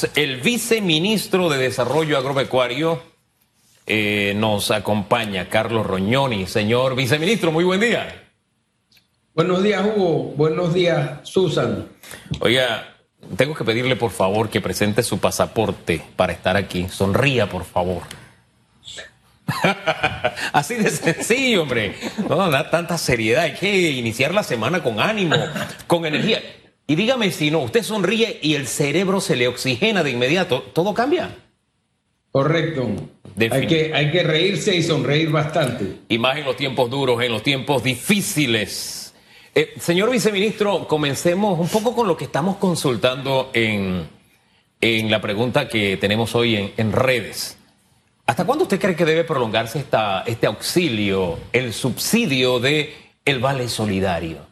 tenemos el viceministro de Desarrollo Agropecuario. Eh, nos acompaña Carlos Roñoni. Señor viceministro, muy buen día. Buenos días, Hugo. Buenos días, Susan. Oiga, tengo que pedirle por favor que presente su pasaporte para estar aquí. Sonría, por favor. Así de sencillo, hombre. No da tanta seriedad. Hay que iniciar la semana con ánimo, con energía. Y dígame si no, usted sonríe y el cerebro se le oxigena de inmediato. ¿Todo cambia? Correcto. Hay que, hay que reírse y sonreír bastante. Y más en los tiempos duros, en los tiempos difíciles. Eh, señor viceministro, comencemos un poco con lo que estamos consultando en, en la pregunta que tenemos hoy en, en, redes. ¿Hasta cuándo usted cree que debe prolongarse esta, este auxilio, el subsidio de el Vale Solidario?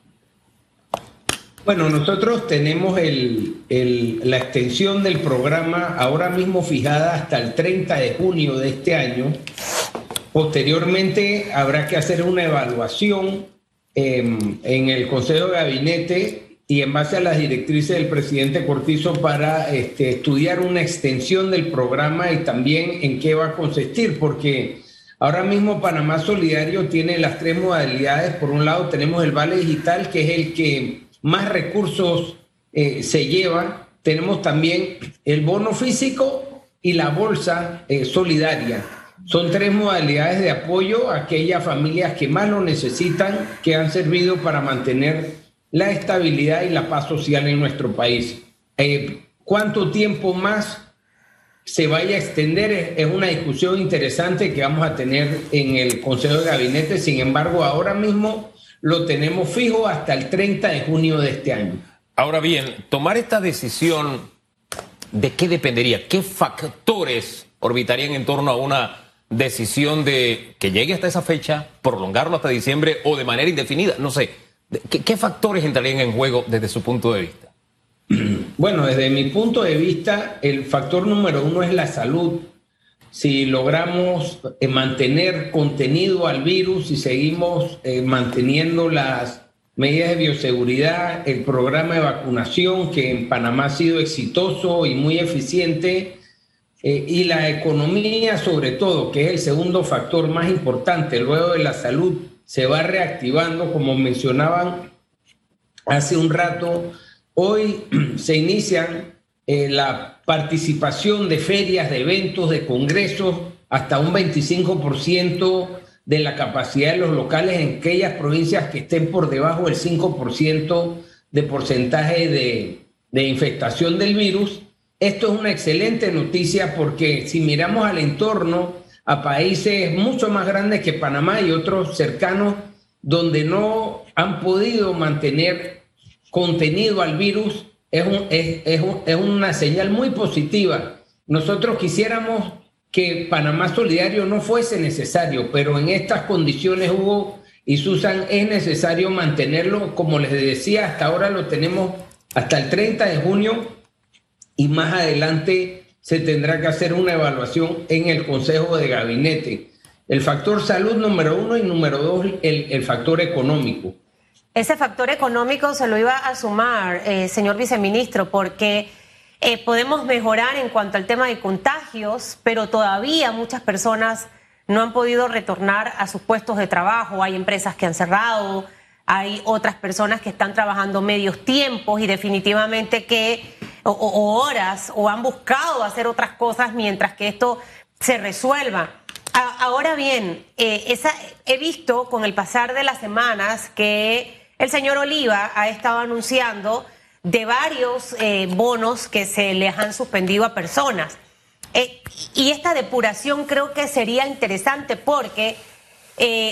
Bueno, nosotros tenemos el, el, la extensión del programa ahora mismo fijada hasta el 30 de junio de este año. Posteriormente habrá que hacer una evaluación Em, en el Consejo de Gabinete y en base a las directrices del presidente Cortizo para este, estudiar una extensión del programa y también en qué va a consistir, porque ahora mismo Panamá Solidario tiene las tres modalidades. Por un lado tenemos el Vale Digital, que es el que más recursos eh, se lleva. Tenemos también el bono físico y la bolsa eh, solidaria. Son tres modalidades de apoyo a aquellas familias que más lo necesitan, que han servido para mantener la estabilidad y la paz social en nuestro país. Eh, ¿Cuánto tiempo más se vaya a extender? Es una discusión interesante que vamos a tener en el Consejo de Gabinete. Sin embargo, ahora mismo lo tenemos fijo hasta el 30 de junio de este año. Ahora bien, tomar esta decisión, ¿de qué dependería? ¿Qué factores orbitarían en torno a una decisión de que llegue hasta esa fecha, prolongarlo hasta diciembre o de manera indefinida? No sé. ¿Qué, factores entrarían en juego desde su punto de vista? Bueno, desde mi punto de vista, el factor número uno es la salud. Si logramos eh, mantener contenido al virus y seguimos eh, manteniendo las medidas de bioseguridad, el programa de vacunación que en Panamá ha sido exitoso y muy eficiente, eh, y la economía sobre todo, que es el segundo factor más importante, luego de la salud, se va reactivando, como mencionaban hace un rato. Hoy se inician eh, la participación de ferias, de eventos, de congresos, hasta un 25% de la capacidad de los locales en aquellas provincias que estén por debajo del 5% de porcentaje de, de infectación del virus. Esto es una excelente noticia porque si miramos al entorno, a países mucho más grandes que Panamá y otros cercanos, donde no han podido mantener contenido al virus, es, es, una señal muy positiva. Nosotros quisiéramos que Panamá Solidario no fuese necesario, pero en estas condiciones, Hugo y Susan, es necesario mantenerlo. Como les decía, hasta ahora lo tenemos hasta el 30 de junio y más adelante se tendrá que hacer una evaluación en el Consejo de Gabinete. El factor salud número uno y número dos, el, factor económico. Ese factor económico se lo iba a sumar, eh, señor viceministro, porque eh, podemos mejorar en cuanto al tema de contagios, pero todavía muchas personas no han podido retornar a sus puestos de trabajo. Hay empresas que han cerrado, hay otras personas que están trabajando medios tiempos y definitivamente que o, horas o han buscado hacer otras cosas mientras que esto se resuelva. ahora bien, eh, he visto con el pasar de las semanas que el señor Oliva ha estado anunciando de varios eh, bonos que se les han suspendido a personas. Eh, y esta depuración creo que sería interesante porque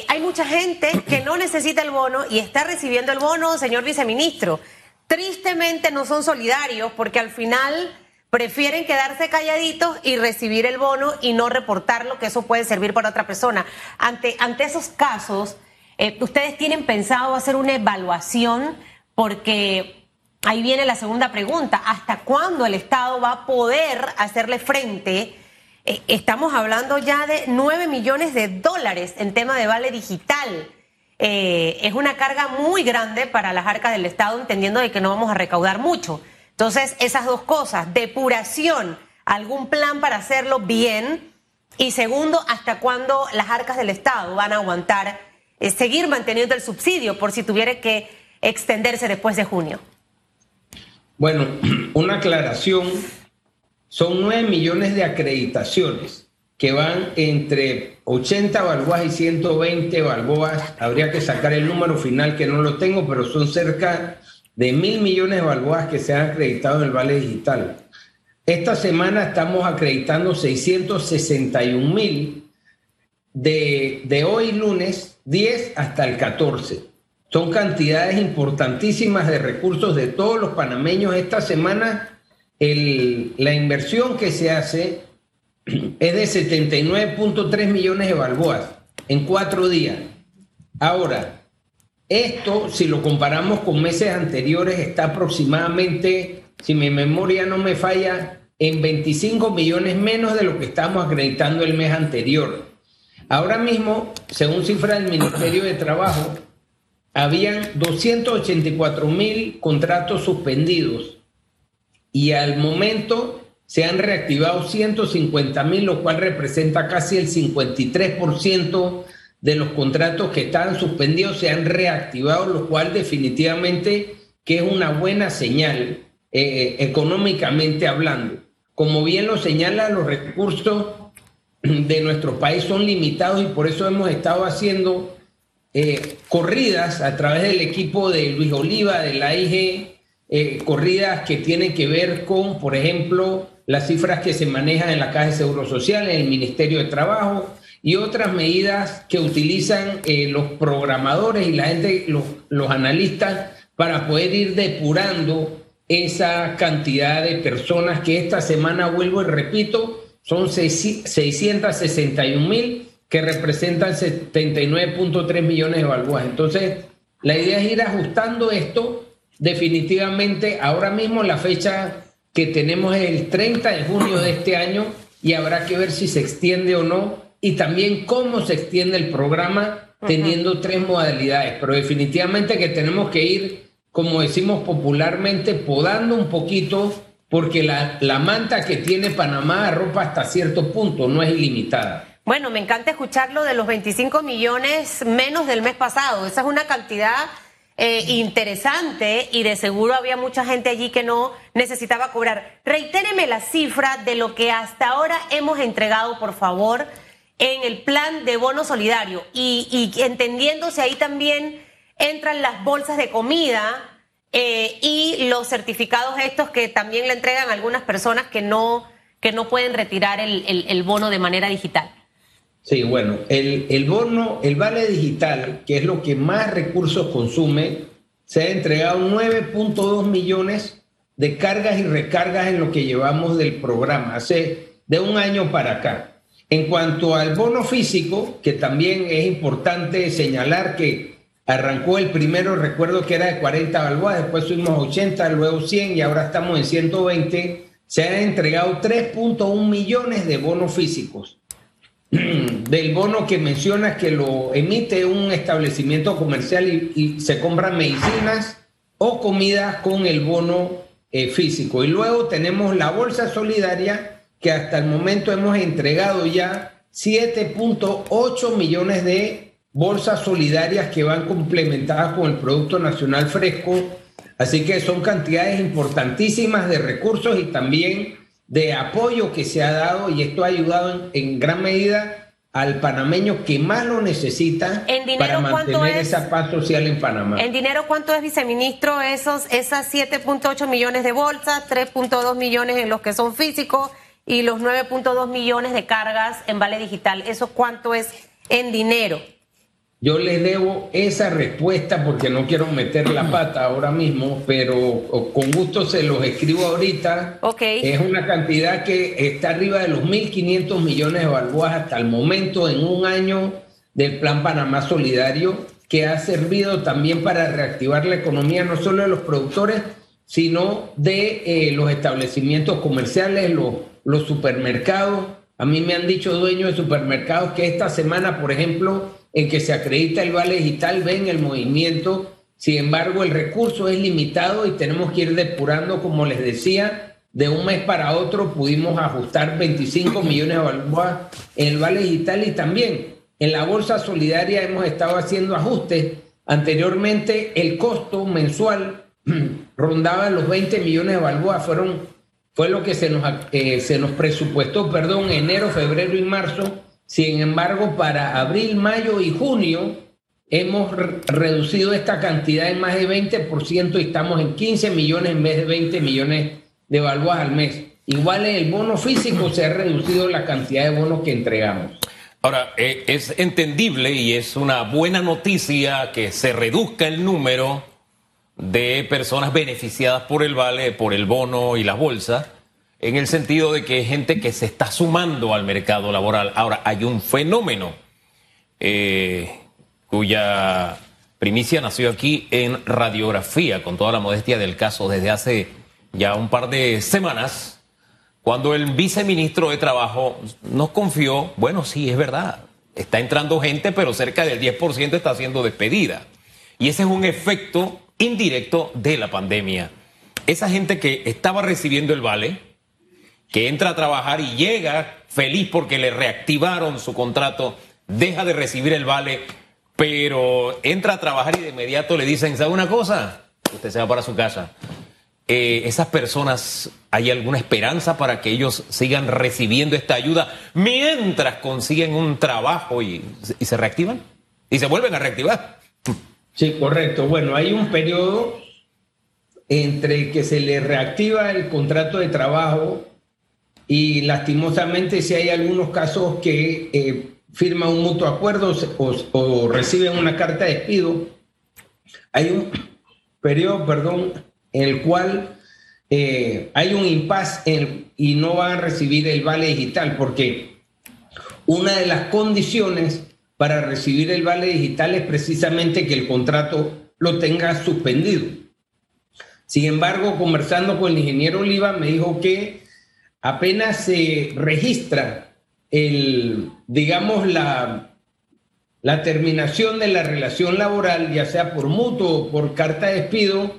hay mucha gente que no necesita el bono y está recibiendo el bono, señor viceministro tristemente no son solidarios porque al final prefieren quedarse calladitos y recibir el bono y no reportarlo, que eso puede servir para otra persona. Ante, ante esos casos, eh, ¿ustedes tienen pensado hacer una evaluación? Porque ahí viene la segunda pregunta, ¿hasta cuándo el Estado va a poder hacerle frente? Eh, estamos hablando ya de 9 millones de dólares en tema de vale digital. Eh, es una carga muy grande para las arcas del Estado, entendiendo de que no vamos a recaudar mucho. Entonces, esas dos cosas, depuración, algún plan para hacerlo bien y segundo, hasta cuándo las arcas del Estado van a aguantar seguir manteniendo el subsidio por si tuviera que extenderse después de junio. Bueno, una aclaración, son 9 millones de acreditaciones que van entre 80 balboas y 120 balboas. Habría que sacar el número final que no lo tengo, pero son cerca de mil millones de balboas que se han acreditado en el Vale Digital. Esta semana estamos acreditando 661 mil de hoy lunes 10 hasta el 14. Son cantidades importantísimas de recursos de todos los panameños. Esta semana el, la inversión que se hace es de 79.3 millones de balboas en cuatro días. Ahora, esto, si lo comparamos con meses anteriores, está aproximadamente, si mi memoria no me falla, en 25 millones menos de lo que estamos acreditando el mes anterior. Ahora mismo, según cifra del Ministerio de Trabajo, habían 284 mil contratos suspendidos y al momento se han reactivado 150 mil, lo cual representa casi el 53% de los contratos que estaban suspendidos se han reactivado, lo cual definitivamente que es una buena señal eh, económicamente hablando. Como bien lo señala, los recursos de nuestro país son limitados y por eso hemos estado haciendo eh, corridas a través del equipo de Luis Oliva, de la IG, eh, corridas que tienen que ver con, por ejemplo, las cifras que se manejan en la Caja de Seguro Social, en el Ministerio de Trabajo, y otras medidas que utilizan eh, los programadores y la gente, los, los analistas, para poder ir depurando esa cantidad de personas que esta semana, vuelvo y repito, son 661 mil que representan 79.3 millones de balboas. Entonces, la idea es ir ajustando esto. Definitivamente, ahora mismo la fecha que tenemos es el 30 de junio de este año y habrá que ver si se extiende o no y también cómo se extiende el programa teniendo tres modalidades, pero definitivamente que tenemos que ir, como decimos popularmente, podando un poquito, porque la, la manta que tiene Panamá arropa hasta cierto punto, no es ilimitada. Bueno, me encanta escuchar lo de los 25 millones menos del mes pasado. Esa es una cantidad eh, interesante y de seguro había mucha gente allí que no necesitaba cobrar. Reitéreme la cifra de lo que hasta ahora hemos entregado, por favor en el plan de bono solidario y, entendiéndose ahí también entran las bolsas de comida eh, y los certificados estos que también le entregan a algunas personas que no, que no pueden retirar el, bono de manera digital. Sí, bueno, el, el, bono, el vale digital, que es lo que más recursos consume, se ha entregado 9.2 millones de cargas y recargas en lo que llevamos del programa, hace de un año para acá. En cuanto al bono físico, que también es importante señalar que arrancó el primero, recuerdo que era de 40 balboas, después subimos a 80, luego 100 y ahora estamos en 120, se han entregado 3.1 millones de bonos físicos. Del bono que menciona que lo emite un establecimiento comercial y, se compran medicinas o comida con el bono eh, físico. Y luego tenemos la bolsa solidaria que hasta el momento hemos entregado ya 7.8 millones de bolsas solidarias que van complementadas con el Producto Nacional Fresco. Así que son cantidades importantísimas de recursos y también de apoyo que se ha dado y esto ha ayudado en, gran medida al panameño que más lo necesita para mantener esa paz social en Panamá. ¿En dinero cuánto es, viceministro, esos, esas 7.8 millones de bolsas, 3.2 millones en los que son físicos? y los 9.2 millones de cargas en Vale Digital. ¿Eso cuánto es en dinero? Yo les debo esa respuesta porque no quiero meter la pata ahora mismo, pero con gusto se los escribo ahorita. Okay. Es una cantidad que está arriba de los 1.500 millones de balboas hasta el momento en un año del Plan Panamá Solidario, que ha servido también para reactivar la economía no solo de los productores, sino de eh, los establecimientos comerciales, los los supermercados. A mí me han dicho dueños de supermercados que esta semana, por ejemplo, en que se acredita el vale digital, ven el movimiento Sin embargo, el recurso es limitado y tenemos que ir depurando, como les decía, de un mes para otro pudimos ajustar 25 millones de balboas en el Vale Digital y también en la Bolsa Solidaria hemos estado haciendo ajustes. Anteriormente el costo mensual rondaba los 20 millones de balboas, fueron, fue lo que se nos, eh, se nos presupuestó, perdón, enero, febrero y marzo. Sin embargo, para abril, mayo y junio hemos reducido esta cantidad en más de 20% y estamos en 15 millones en vez de 20 millones de balboas al mes. Igual en el bono físico se ha reducido la cantidad de bonos que entregamos. Ahora, eh, es entendible y es una buena noticia que se reduzca el número de personas beneficiadas por el vale, por el bono y la bolsa, en el sentido de que hay gente que se está sumando al mercado laboral. Ahora, hay un fenómeno eh, cuya primicia nació aquí en radiografía, con toda la modestia del caso, desde hace ya un par de semanas, cuando el viceministro de Trabajo nos confió, bueno, sí, es verdad, está entrando gente, pero cerca del 10% está siendo despedida. Y ese es un efecto indirecto de la pandemia. Esa gente que estaba recibiendo el vale, que entra a trabajar y llega feliz porque le reactivaron su contrato, deja de recibir el vale, pero entra a trabajar y de inmediato le dicen, ¿sabe una cosa? Usted se va para su casa. Eh, esas personas, ¿hay alguna esperanza para que ellos sigan recibiendo esta ayuda mientras consiguen un trabajo y, y se reactivan? Y se vuelven a reactivar. Sí, correcto. Bueno, hay un periodo entre que se le reactiva el contrato de trabajo y lastimosamente si hay algunos casos que eh, firman un mutuo acuerdo o, reciben una carta de despido, hay un periodo, perdón, en el cual eh, hay un impasse y no van a recibir el vale digital porque una de las condiciones para recibir el vale digital es precisamente que el contrato lo tenga suspendido. Sin embargo, conversando con el ingeniero Oliva, me dijo que apenas se registra el, digamos, la, la terminación de la relación laboral, ya sea por mutuo o por carta de despido,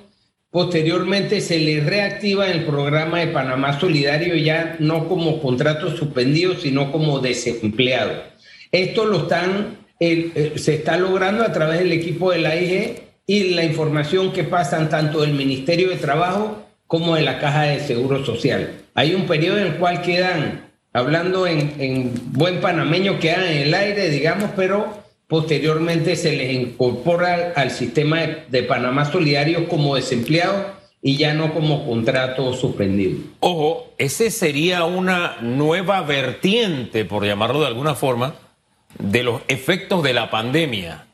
posteriormente se le reactiva el programa de Panamá Solidario ya no como contrato suspendido, sino como desempleado. Esto lo están, se está logrando a través del equipo de la IG y la información que pasan tanto del Ministerio de Trabajo como de la Caja de Seguro Social. Hay un periodo en el cual quedan, hablando en, buen panameño, quedan en el aire, digamos, pero posteriormente se les incorpora al sistema de, de Panamá Solidario como desempleados y ya no como contrato suspendido. Ojo, ese sería una nueva vertiente, por llamarlo de alguna forma, de los efectos de la pandemia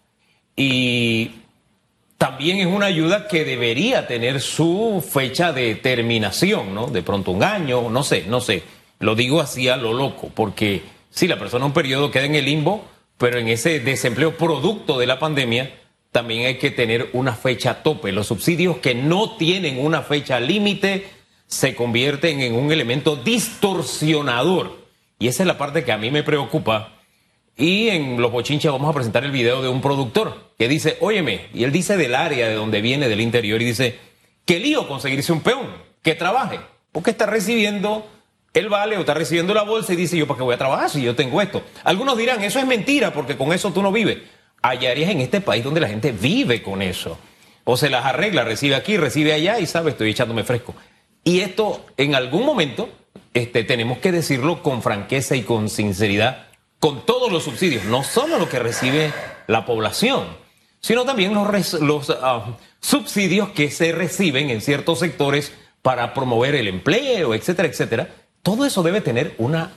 y también es una ayuda que debería tener su fecha de terminación, ¿no? De pronto un año, no sé, no sé. Lo digo así a lo loco, porque sí, la persona un periodo queda en el limbo, pero en ese desempleo producto de la pandemia también hay que tener una fecha tope. Los subsidios que no tienen una fecha límite se convierten en un elemento distorsionador. Y esa es la parte que a mí me preocupa y en Los Bochinches vamos a presentar el video de un productor que dice, óyeme, y él dice del área de donde viene, del interior, y dice, qué lío conseguirse un peón que trabaje, porque está recibiendo el vale o está recibiendo la bolsa y dice, yo para qué voy a trabajar si yo tengo esto. Algunos dirán, eso es mentira, porque con eso tú no vives. Hay áreas en este país donde la gente vive con eso. O se las arregla, recibe aquí, recibe allá y sabe, estoy echándome fresco. Y esto, en algún momento, este, tenemos que decirlo con franqueza y con sinceridad con todos los subsidios, no solo lo que recibe la población, sino también los, ah, subsidios que se reciben en ciertos sectores para promover el empleo, etcétera, etcétera. Todo eso debe tener una...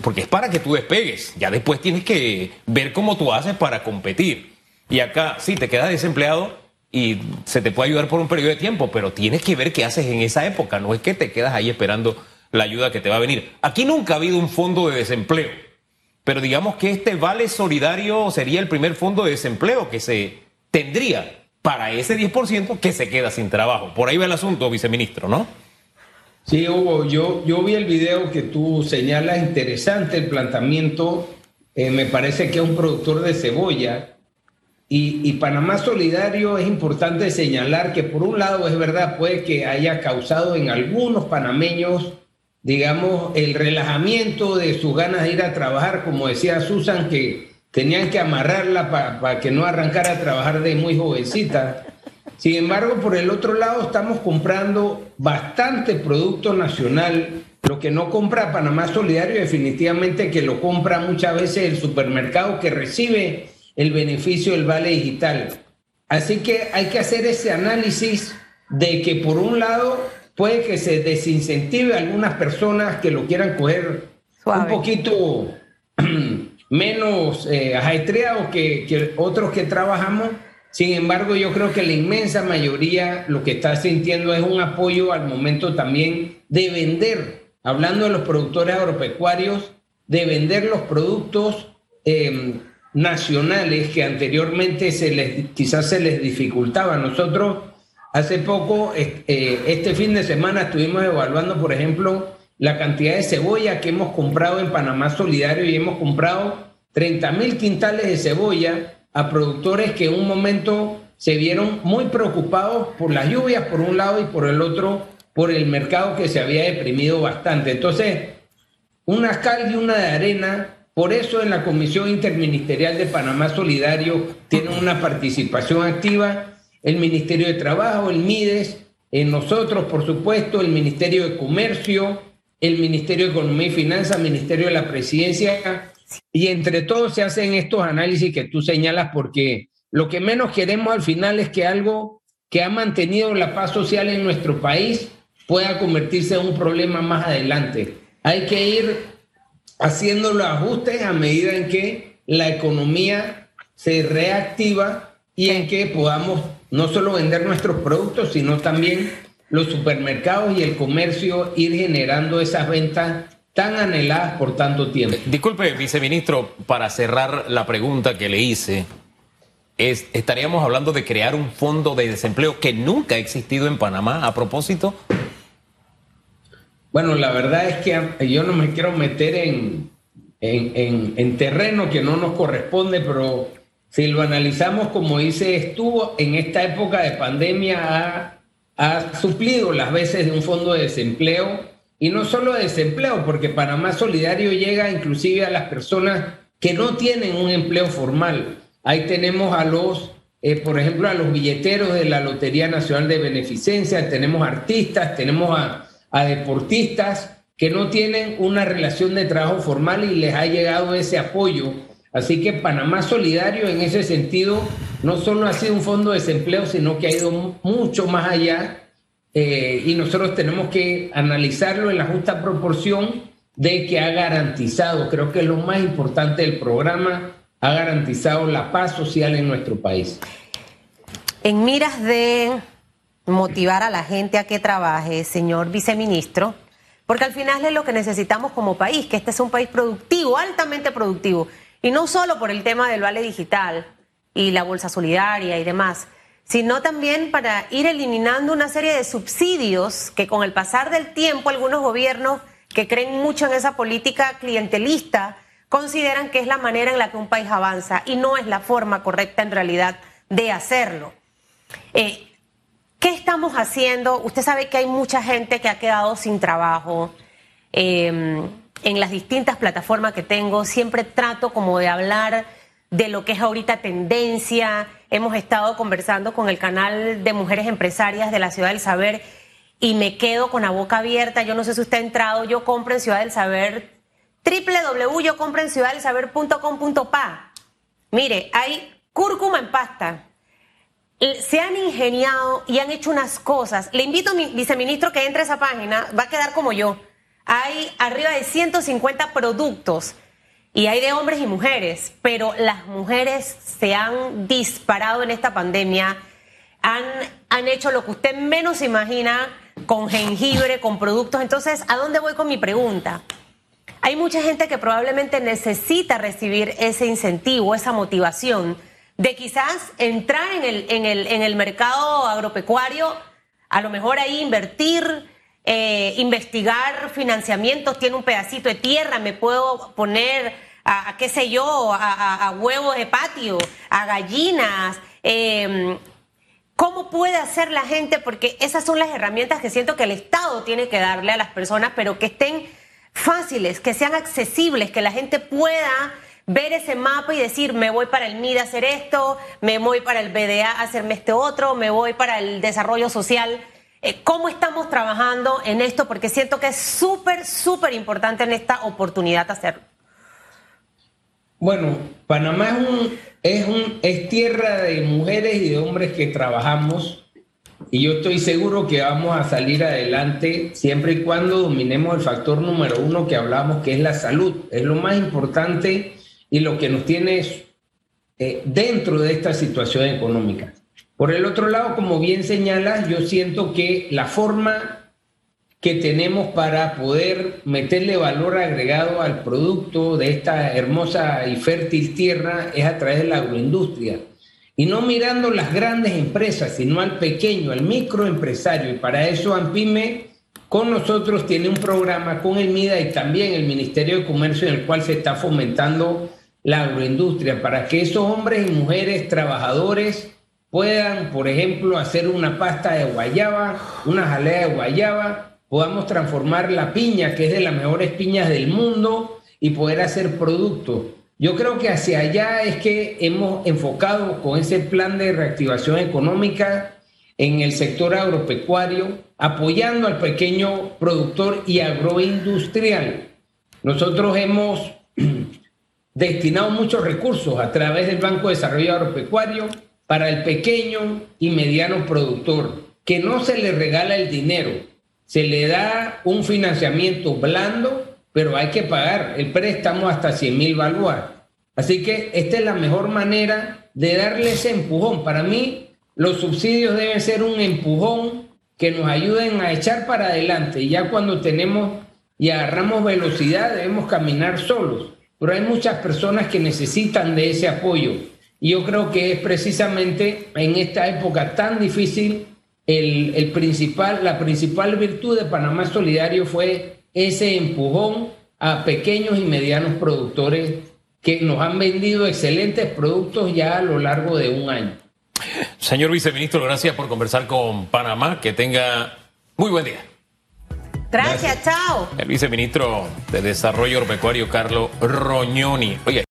porque es para que tú despegues, ya después tienes que ver cómo tú haces para competir. Y acá, sí, te quedas desempleado y se te puede ayudar por un periodo de tiempo, pero tienes que ver qué haces en esa época, no es que te quedas ahí esperando la ayuda que te va a venir. Aquí nunca ha habido un fondo de desempleo pero digamos que este vale solidario sería el primer fondo de desempleo que se tendría para ese 10% que se queda sin trabajo. Por ahí va el asunto, viceministro, ¿no? Sí, Hugo, yo, yo vi el video que tú señalas, interesante el planteamiento. Eh, me parece que es un productor de cebolla y, Panamá Solidario es importante señalar que por un lado es verdad, puede que haya causado en algunos panameños, digamos, el relajamiento de sus ganas de ir a trabajar, como decía Susan, que tenían que amarrarla para que no arrancara a trabajar de muy jovencita. Sin embargo, por el otro lado, estamos comprando bastante producto nacional. Lo que no compra Panamá Solidario, definitivamente que lo compra muchas veces el supermercado que recibe el beneficio del vale digital. Así que hay que hacer ese análisis de que por un lado puede que se desincentive a algunas personas que lo quieran coger un poquito menos eh, ajetreado que, que otros que trabajamos. Sin embargo, yo creo que la inmensa mayoría lo que está sintiendo es un apoyo al momento también de vender, hablando de los productores agropecuarios, de vender los productos eh, nacionales que anteriormente se les, quizás se les dificultaba. Nosotros hace poco, eh, este fin de semana, estuvimos evaluando, por ejemplo, la cantidad de cebolla que hemos comprado en Panamá Solidario y hemos comprado 30 mil quintales de cebolla a productores que en un momento se vieron muy preocupados por las lluvias por un lado y por el otro por el mercado que se había deprimido bastante. Entonces, una cal y una de arena por eso en la Comisión Interministerial de Panamá Solidario tiene una participación activa el Ministerio de Trabajo, el MIDES, en nosotros, por supuesto, el Ministerio de Comercio, el Ministerio de Economía y Finanzas, el Ministerio de la Presidencia, y entre todos se hacen estos análisis que tú señalas porque lo que menos queremos al final es que algo que ha mantenido la paz social en nuestro país pueda convertirse en un problema más adelante. Hay que ir haciendo los ajustes a medida en que la economía se reactiva y en que podamos no solo vender nuestros productos, sino también los supermercados y el comercio ir generando esas ventas tan anheladas por tanto tiempo. Disculpe, viceministro, para cerrar la pregunta que le hice, es, ¿estaríamos hablando de crear un fondo de desempleo que nunca ha existido en Panamá a propósito? Bueno, la verdad es que yo no me quiero meter en, en, terreno que no nos corresponde, pero si lo analizamos como dice, estuvo en esta época de pandemia, ha, ha suplido las veces de un fondo de desempleo, y no solo de desempleo, porque Panamá Solidario llega inclusive a las personas que no tienen un empleo formal. Ahí tenemos a los, eh, por ejemplo, a los billeteros de la Lotería Nacional de Beneficencia, tenemos artistas, tenemos a a deportistas que no tienen una relación de trabajo formal y les ha llegado ese apoyo. Así que Panamá Solidario en ese sentido no solo ha sido un fondo de desempleo, sino que ha ido mucho más allá eh, y nosotros tenemos que analizarlo en la justa proporción de que ha garantizado, creo que es lo más importante del programa, ha garantizado la paz social en nuestro país. En miras de motivar a la gente a que trabaje, señor viceministro, porque al final es lo que necesitamos como país, que este es un país productivo, altamente productivo, y no solo por el tema del vale digital y la bolsa solidaria y demás, sino también para ir eliminando una serie de subsidios que con el pasar del tiempo algunos gobiernos que creen mucho en esa política clientelista consideran que es la manera en la que un país avanza y no es la forma correcta en realidad de hacerlo. Eh, ¿Qué estamos haciendo? Usted sabe que hay mucha gente que ha quedado sin trabajo. Em, en las distintas plataformas que tengo, siempre trato como de hablar de lo que es ahorita tendencia. Hemos estado conversando con el canal de mujeres empresarias de la Ciudad del Saber y me quedo con la boca abierta. Yo no sé si usted ha entrado, yo compro en Ciudad del Saber, www.yocomprenciudaddelsaber.com.pa. Mire, hay cúrcuma en pasta, se han ingeniado y han hecho unas cosas. Le invito mi viceministro que entre a esa página, va a quedar como yo. Hay arriba de 150 productos y hay de hombres y mujeres, pero las mujeres se han disparado en esta pandemia, han, han hecho lo que usted menos imagina con jengibre, con productos. Entonces, ¿a dónde voy con mi pregunta? Hay mucha gente que probablemente necesita recibir ese incentivo, esa motivación de quizás entrar en el, en el, en el mercado agropecuario, a lo mejor ahí invertir, eh, investigar financiamientos, tiene un pedacito de tierra, me puedo poner a, qué sé yo, a, huevos de patio, a gallinas. Em, ¿Cómo puede hacer la gente? Porque esas son las herramientas que siento que el Estado tiene que darle a las personas, pero que estén fáciles, que sean accesibles, que la gente pueda ver ese mapa y decir, me voy para el MID a hacer esto, me voy para el BDA a hacerme este otro, me voy para el desarrollo social. Eh, ¿Cómo estamos trabajando en esto? Porque siento que es súper, súper importante en esta oportunidad hacerlo. Bueno, Panamá es, un, es, un, es tierra de mujeres y de hombres que trabajamos y yo estoy seguro que vamos a salir adelante siempre y cuando dominemos el factor número uno que hablamos, que es la salud. Es lo más importante y lo que nos tiene eh, dentro de esta situación económica. Por el otro lado, como bien señalas, yo siento que la forma que tenemos para poder meterle valor agregado al producto de esta hermosa y fértil tierra es a través de la agroindustria. Y no mirando las grandes empresas, sino al pequeño, al microempresario. Y para eso AMPIME con nosotros tiene un programa con el MIDA y también el Ministerio de Comercio en el cual se está fomentando la agroindustria para que esos hombres y mujeres trabajadores puedan, por ejemplo, hacer una pasta de guayaba, una jalea de guayaba, podamos transformar la piña, que es de las mejores piñas del mundo, y poder hacer productos. Yo creo que hacia allá es que hemos enfocado con ese plan de reactivación económica en el sector agropecuario, apoyando al pequeño productor y agroindustrial. Nosotros hemos destinado muchos recursos a través del Banco de Desarrollo Agropecuario para el pequeño y mediano productor, que no se le regala el dinero, se le da un financiamiento blando, pero hay que pagar el préstamo hasta 100 mil balúas. Así que esta es la mejor manera de darle ese empujón. Para mí, los subsidios deben ser un empujón que nos ayuden a echar para adelante. Ya cuando tenemos y agarramos velocidad, debemos caminar solos. Pero hay muchas personas que necesitan de ese apoyo. Y yo creo que es precisamente en esta época tan difícil el, principal, la principal virtud de Panamá Solidario fue ese empujón a pequeños y medianos productores que nos han vendido excelentes productos ya a lo largo de un año. Señor viceministro, gracias por conversar con Panamá. Que tenga muy buen día. Gracias, chao. El viceministro de Desarrollo Agropecuario, Carlos Roñoni. Oye.